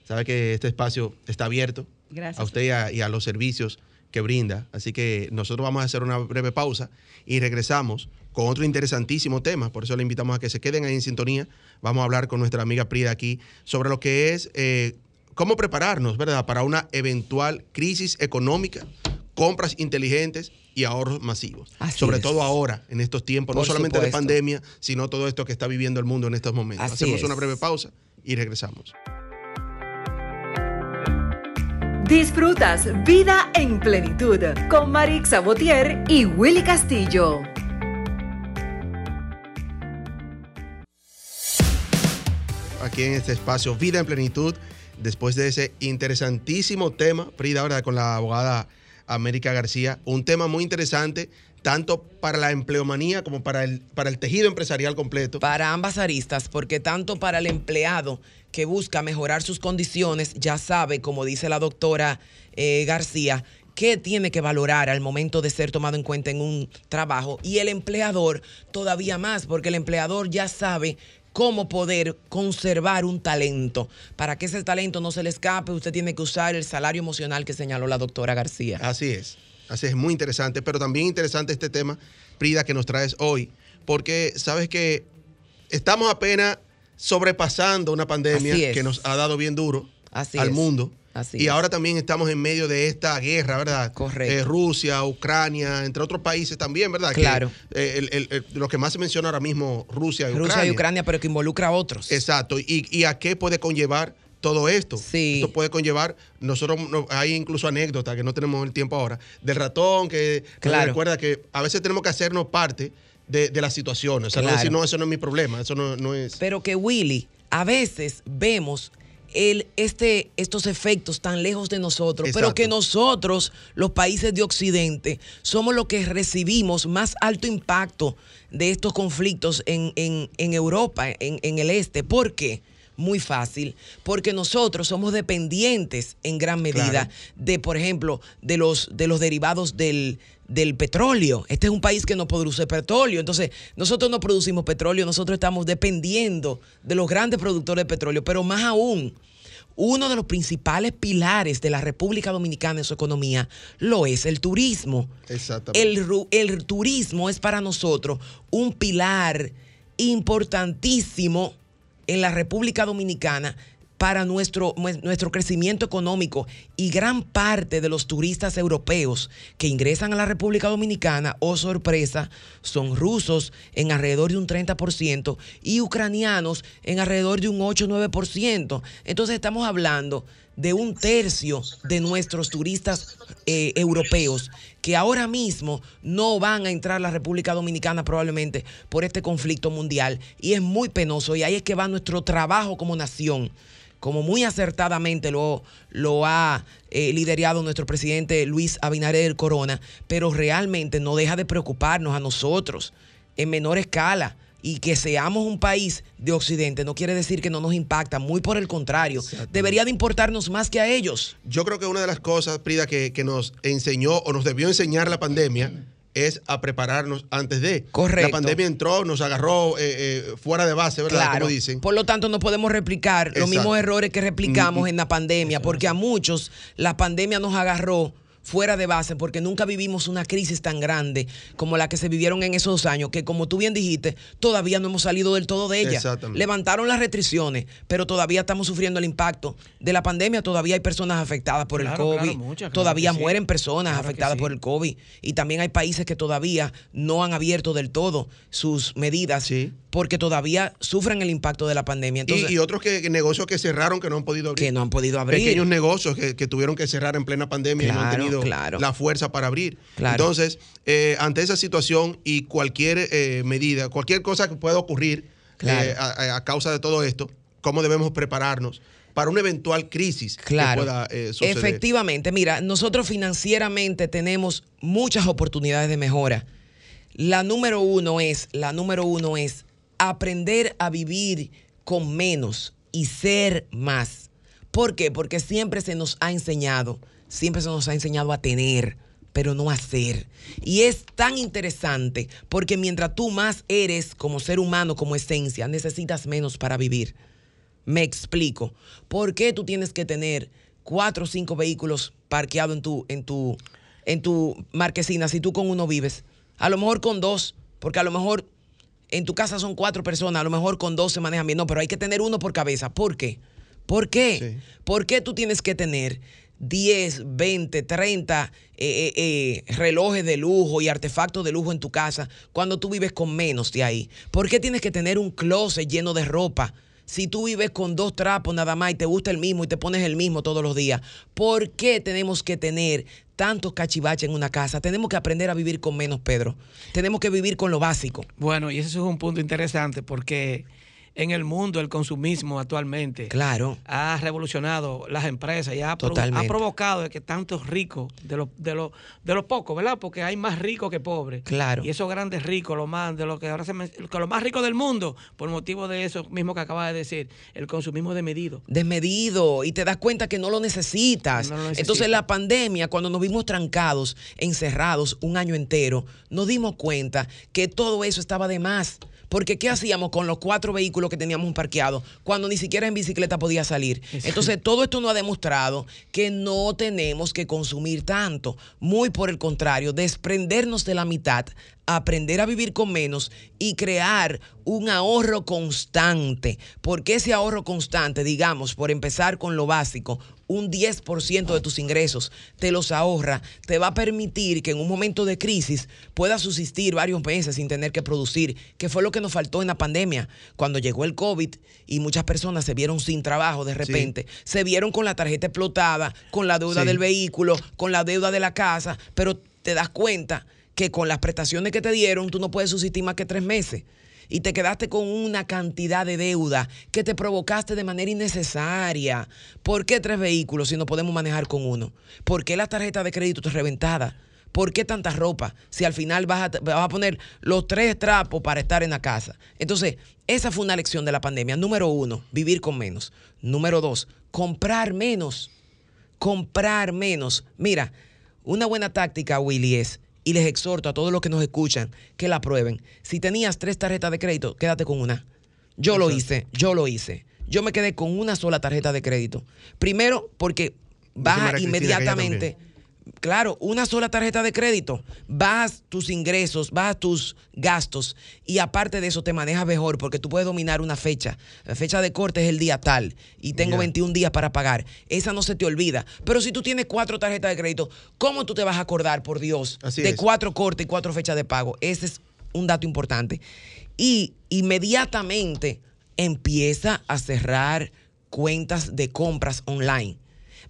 Sabe que este espacio está abierto Gracias. a usted y a, y a los servicios que brinda. Así que nosotros vamos a hacer una breve pausa y regresamos con otro interesantísimo tema. Por eso le invitamos a que se queden ahí en sintonía. Vamos a hablar con nuestra amiga Prida aquí sobre lo que es eh, cómo prepararnos, ¿verdad?, para una eventual crisis económica, compras inteligentes y ahorros masivos. Así sobre es. todo ahora, en estos tiempos, no solamente de pandemia, sino todo esto que está viviendo el mundo en estos momentos. Así Hacemos es. una breve pausa y regresamos. Disfrutas Vida en Plenitud con Marix Sabotier y Willy Castillo. aquí en este espacio Vida en Plenitud, después de ese interesantísimo tema, Prida, ahora con la abogada América García, un tema muy interesante, tanto para la empleomanía como para el, para el tejido empresarial completo. Para ambas aristas, porque tanto para el empleado que busca mejorar sus condiciones, ya sabe, como dice la doctora eh, García, qué tiene que valorar al momento de ser tomado en cuenta en un trabajo, y el empleador todavía más, porque el empleador ya sabe cómo poder conservar un talento. Para que ese talento no se le escape, usted tiene que usar el salario emocional que señaló la doctora García. Así es, así es, muy interesante, pero también interesante este tema, Prida, que nos traes hoy, porque sabes que estamos apenas sobrepasando una pandemia que nos ha dado bien duro Así al es. mundo. Así y es. ahora también estamos en medio de esta guerra, ¿verdad? Correcto. Eh, Rusia, Ucrania, entre otros países también, ¿verdad? Que, Claro. eh, el- el- el- lo que más se menciona ahora mismo, Rusia y Rusia Ucrania. y Ucrania, pero que involucra a otros. Exacto. ¿Y, y a qué puede conllevar todo esto? Sí. Esto puede conllevar, nosotros no- hay incluso anécdotas que no tenemos el tiempo ahora, del ratón que Claro. recuerda que a veces tenemos que hacernos parte de, de la situación. O sea, no decir, no, eso no es mi problema, eso no, no es... Pero que Willy, a veces vemos el, este, estos efectos tan lejos de nosotros, pero que nosotros, los países de Occidente, somos los que recibimos más alto impacto de estos conflictos en, en- en Europa, en, en el este. ¿Por qué? Muy fácil, porque nosotros somos dependientes en gran medida Claro. de, por ejemplo, de los, de los derivados del, del petróleo. Este es un país que no produce petróleo. Entonces, nosotros no producimos petróleo, nosotros estamos dependiendo de los grandes productores de petróleo, pero más aún, uno de los principales pilares de la República Dominicana en su economía lo es el turismo. Exactamente. El, el turismo es para nosotros un pilar importantísimo en la República Dominicana para nuestro, nuestro crecimiento económico y gran parte de los turistas europeos que ingresan a la República Dominicana, oh sorpresa, son rusos en alrededor de un 30% y ucranianos en alrededor de un 8-9%. Entonces estamos hablando de un tercio de nuestros turistas eh, europeos que ahora mismo no van a entrar a la República Dominicana probablemente por este conflicto mundial. Y es muy penoso y ahí es que va nuestro trabajo como nación como muy acertadamente lo, lo ha eh, liderado nuestro presidente Luis Abinader Corona, pero realmente no deja de preocuparnos a nosotros en menor escala y que seamos un país de Occidente no quiere decir que no nos impacta, muy por el contrario, debería de importarnos más que a ellos. Yo creo que una de las cosas, Prida, que, nos enseñó o nos debió enseñar la pandemia es a prepararnos antes de. Correcto. La pandemia entró, nos agarró eh, eh, fuera de base, ¿verdad? Como dicen. Por lo tanto, no podemos replicar los mismos errores que replicamos mm, en la pandemia, porque a muchos la pandemia nos agarró fuera de base porque nunca vivimos una crisis tan grande como la que se vivieron en esos años, que como tú bien dijiste, todavía no hemos salido del todo de ella. Levantaron las restricciones, pero todavía estamos sufriendo el impacto de la pandemia, todavía hay personas afectadas por el COVID, todavía mueren personas afectadas por el COVID. Y también hay países que todavía no han abierto del todo sus medidas porque todavía sufren el impacto de la pandemia. y, otros que, negocios que cerraron que no han podido abrir. Que no han podido abrir. Pequeños negocios que, tuvieron que cerrar en plena pandemia y no han tenido la fuerza para abrir. Entonces, eh, ante esa situación y cualquier eh, medida, cualquier cosa que pueda ocurrir eh, a, causa de todo esto, ¿cómo debemos prepararnos? para una eventual crisis que pueda suceder. Efectivamente, mira, nosotros financieramente tenemos muchas oportunidades de mejora. La número uno es, la número uno es aprender a vivir con menos y ser más. ¿Por qué? Porque siempre se nos ha enseñado, siempre se nos ha enseñado a tener, pero no a ser. Y es tan interesante porque mientras tú más eres como ser humano, como esencia, necesitas menos para vivir. Me explico. ¿Por qué tú tienes que tener cuatro o cinco vehículos parqueados en tu, en tu, en tu marquesina si tú con uno vives? A lo mejor con dos, porque a lo mejor en tu casa son cuatro personas, a lo mejor con dos se manejan bien. No, pero hay que tener uno por cabeza. ¿Por qué? ¿Por qué? ¿Por qué tú tienes que tener 10, 20, 30 relojes de lujo y artefactos de lujo en tu casa cuando tú vives con menos de ahí? ¿Por qué tienes que tener un closet lleno de ropa? Si tú vives con dos trapos nada más y te gusta el mismo y te pones el mismo todos los días, ¿por qué tenemos que tener tantos cachivaches en una casa? Tenemos que aprender a vivir con menos, Pedro. Tenemos que vivir con lo básico. Bueno, y eso es un punto interesante porque en el mundo el consumismo actualmente claro. ha revolucionado las empresas y ha, ha provocado que tantos ricos de los de los de los pocos, ¿verdad? Porque hay más ricos que pobres. Claro. Y esos grandes ricos, los más de lo que ahora se los más ricos del mundo, por motivo de eso mismo que acabas de decir, el consumismo desmedido. Desmedido y te das cuenta que no lo necesitas. Entonces la pandemia cuando nos vimos trancados, encerrados un año entero, nos dimos cuenta que todo eso estaba de más. Porque ¿qué hacíamos con los cuatro vehículos que teníamos parqueados cuando ni siquiera en bicicleta podía salir? Entonces, todo esto nos ha demostrado que no tenemos que consumir tanto. Muy por el contrario, desprendernos de la mitad aprender a vivir con menos y crear un ahorro constante. Porque ese ahorro constante, digamos, por empezar con lo básico, un 10% de tus ingresos te los ahorra, te va a permitir que en un momento de crisis puedas subsistir varios meses sin tener que producir, que fue lo que nos faltó en la pandemia. Cuando llegó el COVID y muchas personas se vieron sin trabajo de repente, se vieron con la tarjeta explotada, con la deuda del vehículo, con la deuda de la casa, pero te das cuenta que con las prestaciones que te dieron tú no puedes subsistir más que tres meses y te quedaste con una cantidad de deuda que te provocaste de manera innecesaria. ¿Por qué tres vehículos si no podemos manejar con uno? ¿Por qué la tarjeta de crédito está reventada? ¿Por qué tanta ropa si al final vas a, vas a poner los tres trapos para estar en la casa? Entonces, esa fue una lección de la pandemia. Número uno, vivir con menos. Número dos, comprar menos. Comprar menos. Mira, una buena táctica, Willy, es y les exhorto a todos los que nos escuchan que la prueben. Si tenías tres tarjetas de crédito, quédate con una. Yo lo hice, yo lo hice. Yo me quedé con una sola tarjeta de crédito. Primero, porque baja inmediatamente Claro, una sola tarjeta de crédito, bajas tus ingresos, bajas tus gastos y aparte de eso te manejas mejor porque tú puedes dominar una fecha. La fecha de corte es el día tal y tengo 21 días para pagar. Esa no se te olvida. Pero si tú tienes cuatro tarjetas de crédito, ¿cómo tú te vas a acordar, por Dios, de cuatro cortes y cuatro fechas de pago? Ese es un dato importante. Y inmediatamente empieza a cerrar cuentas de compras online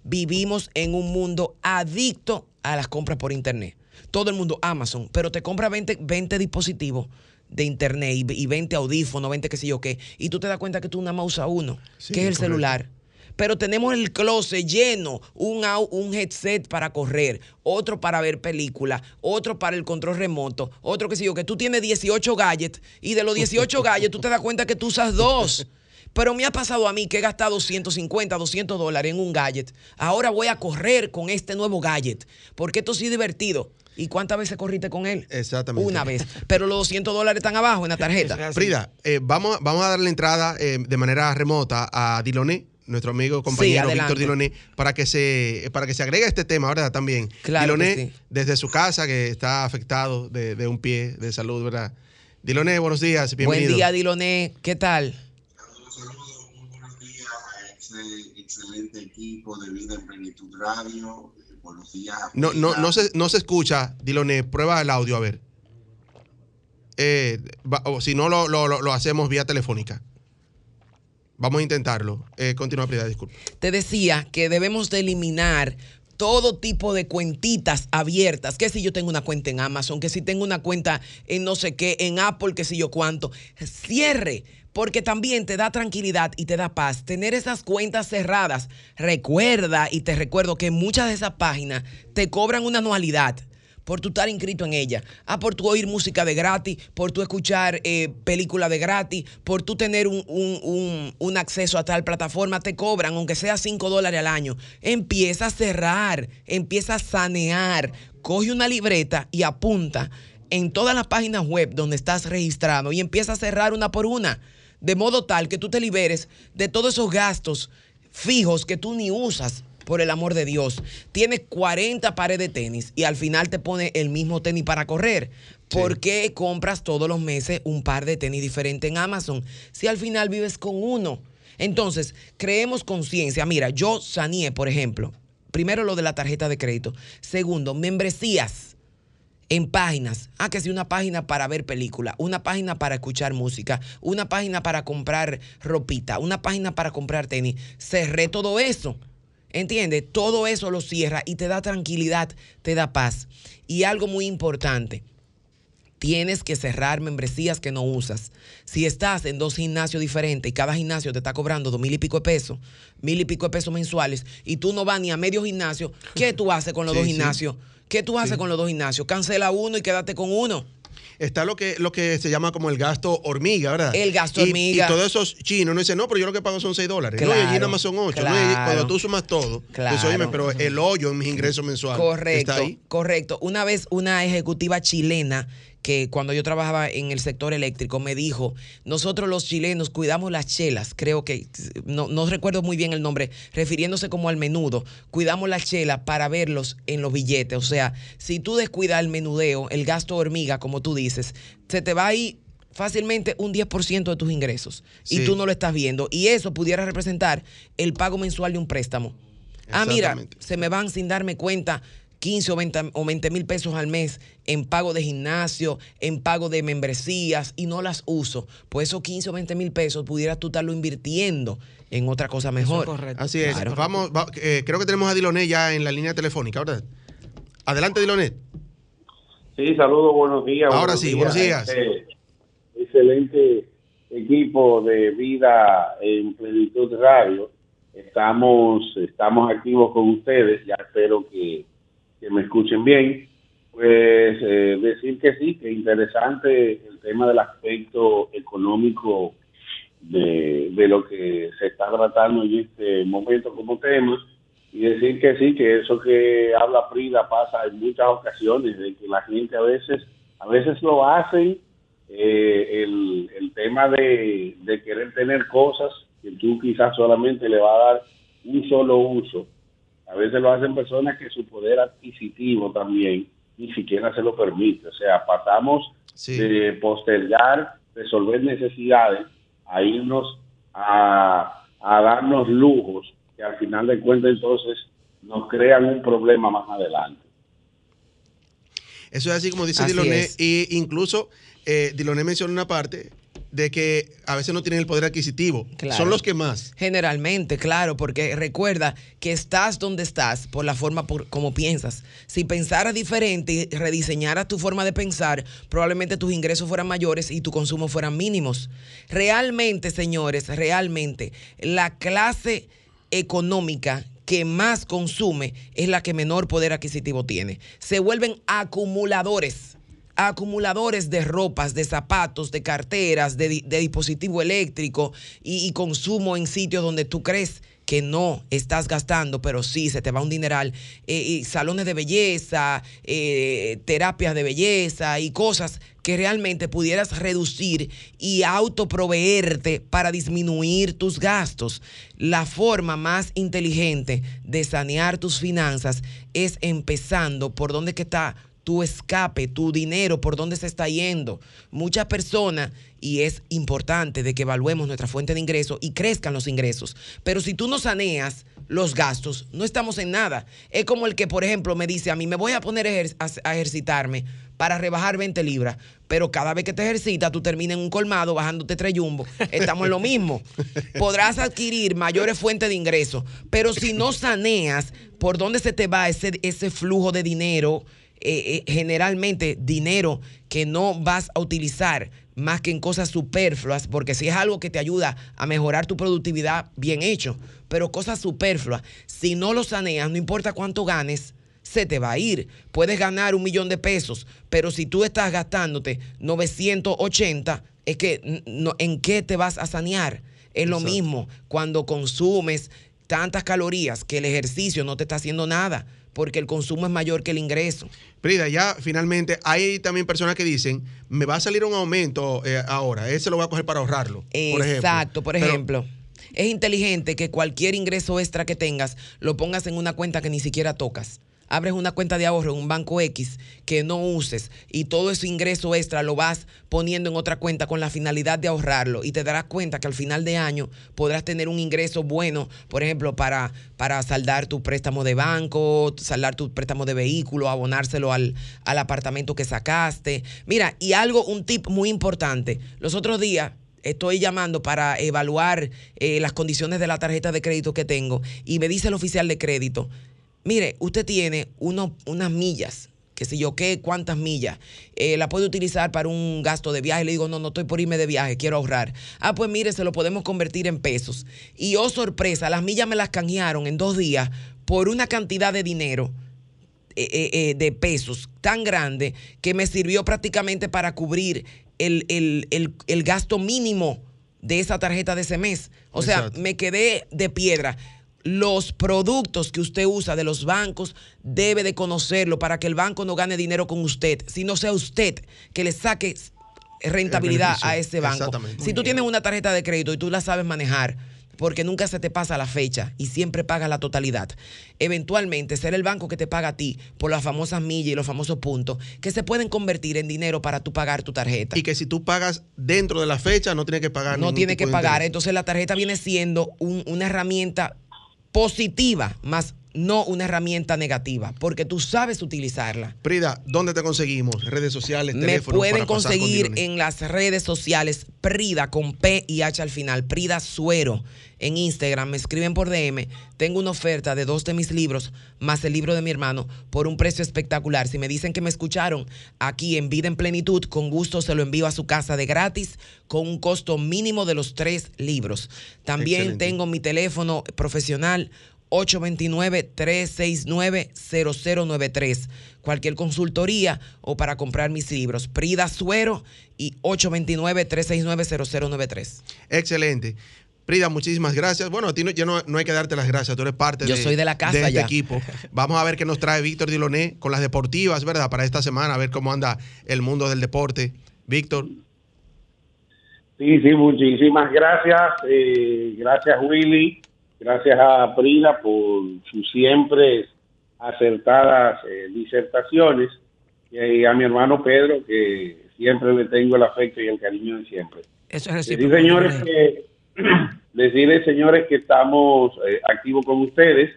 vivimos en un mundo adicto a las compras por internet. Todo el mundo Amazon, pero te compra 20, 20 dispositivos de internet y, 20 audífonos, 20 qué sé yo qué, y tú te das cuenta que tú nada más usas uno, que es el celular. Pero tenemos el closet lleno, un, un headset para correr, otro para ver películas, otro para el control remoto, otro que sé yo, que tú tienes 18 gadgets y de los 18 gadgets tú te das cuenta que tú usas dos. Pero me ha pasado a mí que he gastado 150, 200 dólares en un gadget. Ahora voy a correr con este nuevo gadget, porque esto sí es divertido. ¿Y cuántas veces corriste con él? Exactamente. Una vez. Pero los 200 dólares están abajo en la tarjeta. Frida, eh, vamos, vamos a darle entrada eh, de manera remota a Diloné, nuestro amigo compañero Víctor Diloné, para que se para que se agregue a este tema, ¿verdad? También. Claro Diloné, desde su casa, que está afectado de, de, un pie de salud, ¿verdad? Diloné, buenos días, bienvenido. Buen día, Diloné, ¿qué tal? Excelente equipo de Vida en Plenitud Radio. Eh, buenos días. No, no, no, se, no se escucha, Diloné, prueba el audio, a ver. Eh, o si no, lo, lo, lo, hacemos vía telefónica. Vamos a intentarlo. Eh, continúa, Prida, disculpe. Te decía que debemos de eliminar todo tipo de cuentitas abiertas. Que si yo tengo una cuenta en Amazon, que si tengo una cuenta en no sé qué, en Apple, que si yo cuánto. Cierre porque también te da tranquilidad y te da paz tener esas cuentas cerradas. Recuerda y te recuerdo que muchas de esas páginas te cobran una anualidad por tu estar inscrito en ella. Ah, por tu oír música de gratis, por tu escuchar eh, película de gratis, por tu tener un, un, acceso a tal plataforma, te cobran, aunque sea 5 dólares al año. Empieza a cerrar, empieza a sanear. Coge una libreta y apunta en todas las páginas web donde estás registrado y empieza a cerrar una por una de modo tal que tú te liberes de todos esos gastos fijos que tú ni usas por el amor de Dios. Tienes 40 pares de tenis y al final te pone el mismo tenis para correr. ¿Por qué compras todos los meses un par de tenis diferente en Amazon si al final vives con uno? Entonces, creemos conciencia. Mira, yo saneé, por ejemplo, primero lo de la tarjeta de crédito. Segundo, membresías en páginas. Ah, que si una página para ver película, una página para escuchar música, una página para comprar ropita, una página para comprar tenis. Cerré todo eso. ¿Entiendes? Todo eso lo cierra y te da tranquilidad, te da paz. Y algo muy importante, tienes que cerrar membresías que no usas. Si estás en dos gimnasios diferentes y cada gimnasio te está cobrando dos mil y pico de pesos, mil y pico de pesos mensuales, y tú no vas ni a medio gimnasio, ¿qué tú haces con los dos gimnasios? ¿Qué tú haces con los dos gimnasios? Cancela uno y quédate con uno. Está lo que, lo que se llama como el gasto hormiga, ¿verdad? El gasto hormiga. Y todos esos chinos no dicen, no, pero yo lo que pago son 6 dólares. no, y allí nada más son 8. cuando tú sumas todo, claro. pues, oye, pero el hoyo en mis ingresos mensuales. Correcto. Está ahí. Correcto. Una vez una ejecutiva chilena que cuando yo trabajaba en el sector eléctrico me dijo, nosotros los chilenos cuidamos las chelas, creo que, no, no recuerdo muy bien el nombre, refiriéndose como al menudo, cuidamos las chelas para verlos en los billetes. O sea, si tú descuidas el menudeo, el gasto hormiga, como tú dices, se te va a ir fácilmente un 10% de tus ingresos y tú no lo estás viendo. Y eso pudiera representar el pago mensual de un préstamo. Ah, mira, se me van sin darme cuenta 15 o 20 mil pesos al mes en pago de gimnasio, en pago de membresías y no las uso, pues esos 15 o 20 mil pesos pudieras tú estarlo invirtiendo en otra cosa mejor. Así es. Vamos, eh, creo que tenemos a Dilonet ya en la línea telefónica, ¿verdad? Adelante, Dilonet. Sí, saludos, buenos días. Ahora sí, buenos días. Este, excelente equipo de vida en Plenitud Radio. Estamos, estamos activos con ustedes. Ya espero que que me escuchen bien, pues eh, decir que sí, que interesante el tema del aspecto económico de, lo que se está tratando en este momento como tema y decir que sí, que eso que habla Frida pasa en muchas ocasiones, de que la gente a veces, a veces lo hacen, eh, el, el tema de, de querer tener cosas que tú quizás solamente le va a dar un solo uso A veces lo hacen personas que su poder adquisitivo también ni siquiera se lo permite. O sea, pasamos de postergar, resolver necesidades, a irnos a, a darnos lujos que al final de cuentas entonces nos crean un problema más adelante. Eso es así como dice Diloné, y incluso eh, Diloné menciona una parte de que a veces no tienen el poder adquisitivo. Son los que más. Generalmente, claro, porque recuerda que estás donde estás por la forma por, como piensas. Si pensaras diferente y rediseñaras tu forma de pensar, probablemente tus ingresos fueran mayores y tu consumo fueran mínimos. Realmente, señores, realmente, la clase económica que más consume es la que menor poder adquisitivo tiene. Se vuelven acumuladores acumuladores de ropas, de zapatos, de carteras, de, dispositivo eléctrico y, consumo en sitios donde tú crees que no estás gastando, pero sí se te va un dineral, eh, salones de belleza, eh, terapias de belleza y cosas que realmente pudieras reducir y autoproveerte para disminuir tus gastos. La forma más inteligente de sanear tus finanzas es empezando por donde que está tu escape, tu dinero, por dónde se está yendo. Muchas personas, y es importante de que evaluemos nuestra fuente de ingresos y crezcan los ingresos. Pero si tú no saneas los gastos, no estamos en nada. Es como el que, por ejemplo, me dice a mí, me voy a poner a ejercitarme para rebajar 20 libras, pero cada vez que te ejercitas, tú terminas en un colmado bajándote tres yumbos. Estamos en lo mismo. Podrás adquirir mayores fuentes de ingresos, pero si no saneas por dónde se te va ese flujo de dinero, eh, eh, generalmente dinero que no vas a utilizar más que en cosas superfluas, porque si es algo que te ayuda a mejorar tu productividad, bien hecho, pero cosas superfluas, si no lo saneas, no importa cuánto ganes, se te va a ir. Puedes ganar un millón de pesos, pero si tú estás gastándote 980, es que ¿en qué te vas a sanear? Es lo mismo cuando consumes tantas calorías que el ejercicio no te está haciendo nada porque el consumo es mayor que el ingreso. Prida, ya finalmente hay también personas que dicen, me va a salir un aumento eh, ahora, ese lo voy a coger para ahorrarlo. Exacto, por ejemplo. es inteligente que cualquier ingreso extra que tengas lo pongas en una cuenta que ni siquiera tocas abres una cuenta de ahorro en un banco X que no uses y todo ese ingreso extra lo vas poniendo en otra cuenta con la finalidad de ahorrarlo y te darás cuenta que al final de año podrás tener un ingreso bueno, por ejemplo, para, para saldar tu préstamo de banco, saldar tu préstamo de vehículo, abonárselo al, al apartamento que sacaste. Mira, y algo, un tip muy importante. Los otros días estoy llamando para evaluar eh, las condiciones de la tarjeta de crédito que tengo y me dice el oficial de crédito, mire, usted tiene unas millas, qué sé yo qué, cuántas millas, eh, la puede utilizar para un gasto de viaje. Le digo, no, no estoy por irme de viaje, quiero ahorrar. Ah, pues mire, se lo podemos convertir en pesos. Y oh sorpresa, las millas me las canjearon en dos días por una cantidad de dinero. Eh, eh, de pesos tan grande que me sirvió prácticamente para cubrir el, el, gasto mínimo de esa tarjeta de ese mes. O sea, me quedé de piedra los productos que usted usa de los bancos debe de conocerlo para que el banco no gane dinero con usted, sino sea usted que le saque rentabilidad a ese banco. Si tú tienes una tarjeta de crédito y tú la sabes manejar, porque nunca se te pasa la fecha y siempre pagas la totalidad. Eventualmente será el banco que te paga a ti por las famosas millas y los famosos puntos que se pueden convertir en dinero para tú pagar tu tarjeta. Y que si tú pagas dentro de la fecha no tienes que pagar. No tienes que pagar. Entonces la tarjeta viene siendo una herramienta positiva, más no una herramienta negativa, porque tú sabes utilizarla. Prida, ¿dónde te conseguimos? Redes sociales. Me pueden conseguir en las redes sociales Prida con P y H al final, Prida Suero. En Instagram me escriben por DM. Tengo una oferta de dos de mis libros, más el libro de mi hermano, por un precio espectacular. Si me dicen que me escucharon aquí en Vida en Plenitud, con gusto se lo envío a su casa de gratis, con un costo mínimo de los tres libros. También tengo mi teléfono profesional 829-369-0093. Cualquier consultoría o para comprar mis libros. Prida Suero y 829-369-0093. Excelente. Prida, muchísimas gracias. Bueno, a ti no, ya no, hay que darte las gracias, tú eres parte Yo soy de, la casa este equipo. Vamos a ver qué nos trae Víctor Diloné con las deportivas, ¿verdad? Para esta semana, a ver cómo anda el mundo del deporte. Víctor. Sí, sí, muchísimas gracias. Eh, gracias, Willy. Gracias a Prida por sus siempre acertadas eh, disertaciones y a mi hermano Pedro que siempre le tengo el afecto y el cariño de siempre. Eso es Decir, señores, que, decirles, señores, que estamos eh, activos con ustedes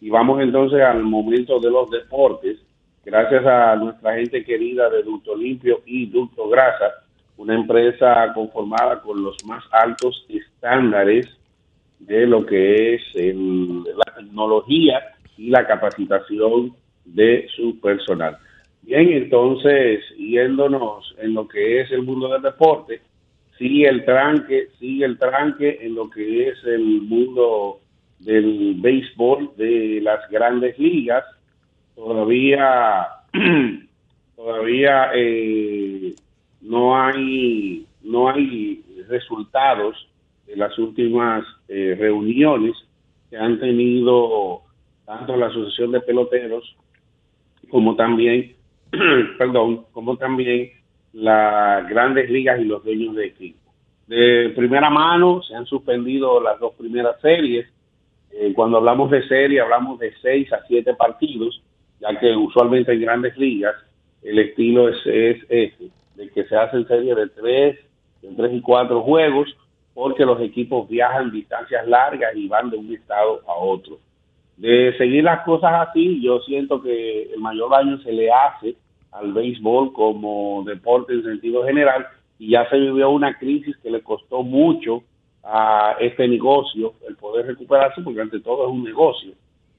y vamos entonces al momento de los deportes. Gracias a nuestra gente querida de Ducto Limpio y Ducto Grasa, una empresa conformada con los más altos estándares de lo que es la tecnología y la capacitación de su personal. Bien, entonces, yéndonos en lo que es el mundo del deporte, sigue el tranque, sigue el tranque en lo que es el mundo del béisbol de las grandes ligas. Todavía, todavía eh, no hay, no hay resultados de las últimas eh, reuniones que han tenido tanto la Asociación de Peloteros como también, perdón, como también las grandes ligas y los dueños de equipo. De primera mano se han suspendido las dos primeras series. Eh, cuando hablamos de serie, hablamos de seis a siete partidos, ya que usualmente en grandes ligas el estilo es, es ese, de que se hacen series de tres, de tres y cuatro juegos, porque los equipos viajan distancias largas y van de un estado a otro. De seguir las cosas así, yo siento que el mayor daño se le hace al béisbol como deporte en sentido general y ya se vivió una crisis que le costó mucho a este negocio el poder recuperarse porque ante todo es un negocio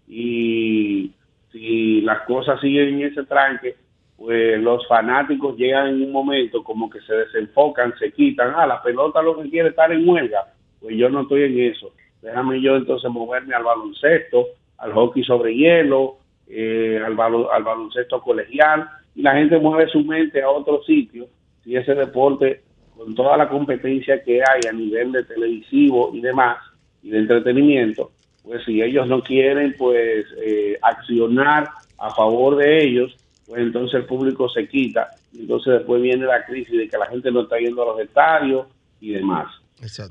y si las cosas siguen en ese tranque pues los fanáticos llegan en un momento como que se desenfocan, se quitan, ah, la pelota lo que quiere estar en huelga, pues yo no estoy en eso, déjame yo entonces moverme al baloncesto, al hockey sobre hielo, eh, al, al baloncesto colegial, y la gente mueve su mente a otro sitio, si ese deporte, con toda la competencia que hay a nivel de televisivo y demás, y de entretenimiento, pues si ellos no quieren pues eh, accionar a favor de ellos, pues entonces el público se quita, y entonces después viene la crisis de que la gente no está yendo a los estadios y demás.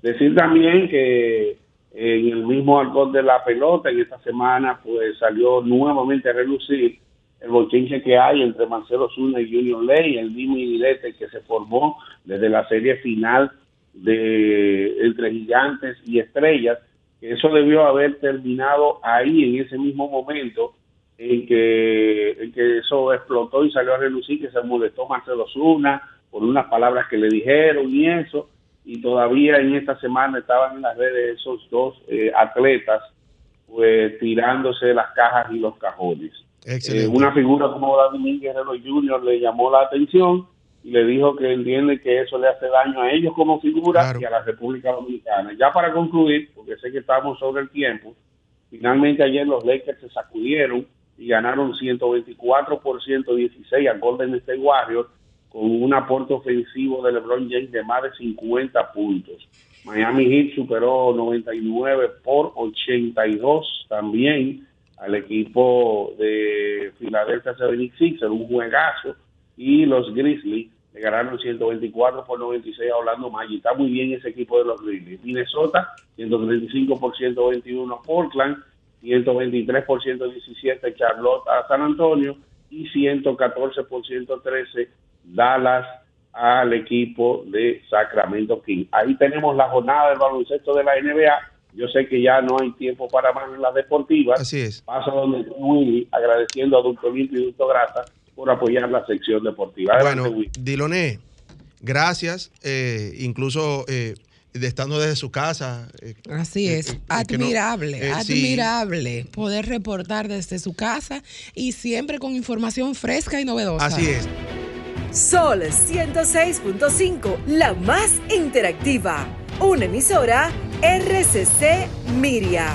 Decir también que en el mismo alcohol de la pelota, en esta semana pues salió nuevamente a relucir el bochinche que hay entre Marcelo Zuna y Junior Ley, el dime y que se formó desde la serie final de entre gigantes y estrellas, eso debió haber terminado ahí en ese mismo momento en que, que eso explotó y salió a relucir, que se molestó Marcelo Zuna por unas palabras que le dijeron y eso, y todavía en esta semana estaban en las redes esos dos eh, atletas pues tirándose las cajas y los cajones. Eh, una figura como David Guerrero Jr. le llamó la atención y le dijo que entiende que eso le hace daño a ellos como figura y a la República Dominicana. Ya para concluir, porque sé que estamos sobre el tiempo, finalmente ayer los Lakers se sacudieron y ganaron 124 por 116 a Golden State Warriors con un aporte ofensivo de LeBron James de más de 50 puntos. Miami Heat superó 99 por 82 también al equipo de Philadelphia 76 en un juegazo y los Grizzlies le ganaron 124 por 96 a Orlando Magic. Está muy bien ese equipo de los Grizzlies. Minnesota 135 por 121 Portland 123 por 117 Charlotte a San Antonio y 114 por 113 Dallas al equipo de Sacramento King. Ahí tenemos la jornada del baloncesto de la NBA. Yo sé que ya no hay tiempo para más en las deportivas. Así es. Paso donde Willy, agradeciendo a Doctor Limpio y Doctor Grata por apoyar la sección deportiva. bueno, Diloné, gracias. Eh, incluso eh, estando desde su casa. Eh, Así es, admirable, admirable poder reportar desde su casa y siempre con información fresca y novedosa. Así es. Sol 106.5, la más interactiva. Una emisora RCC Miria.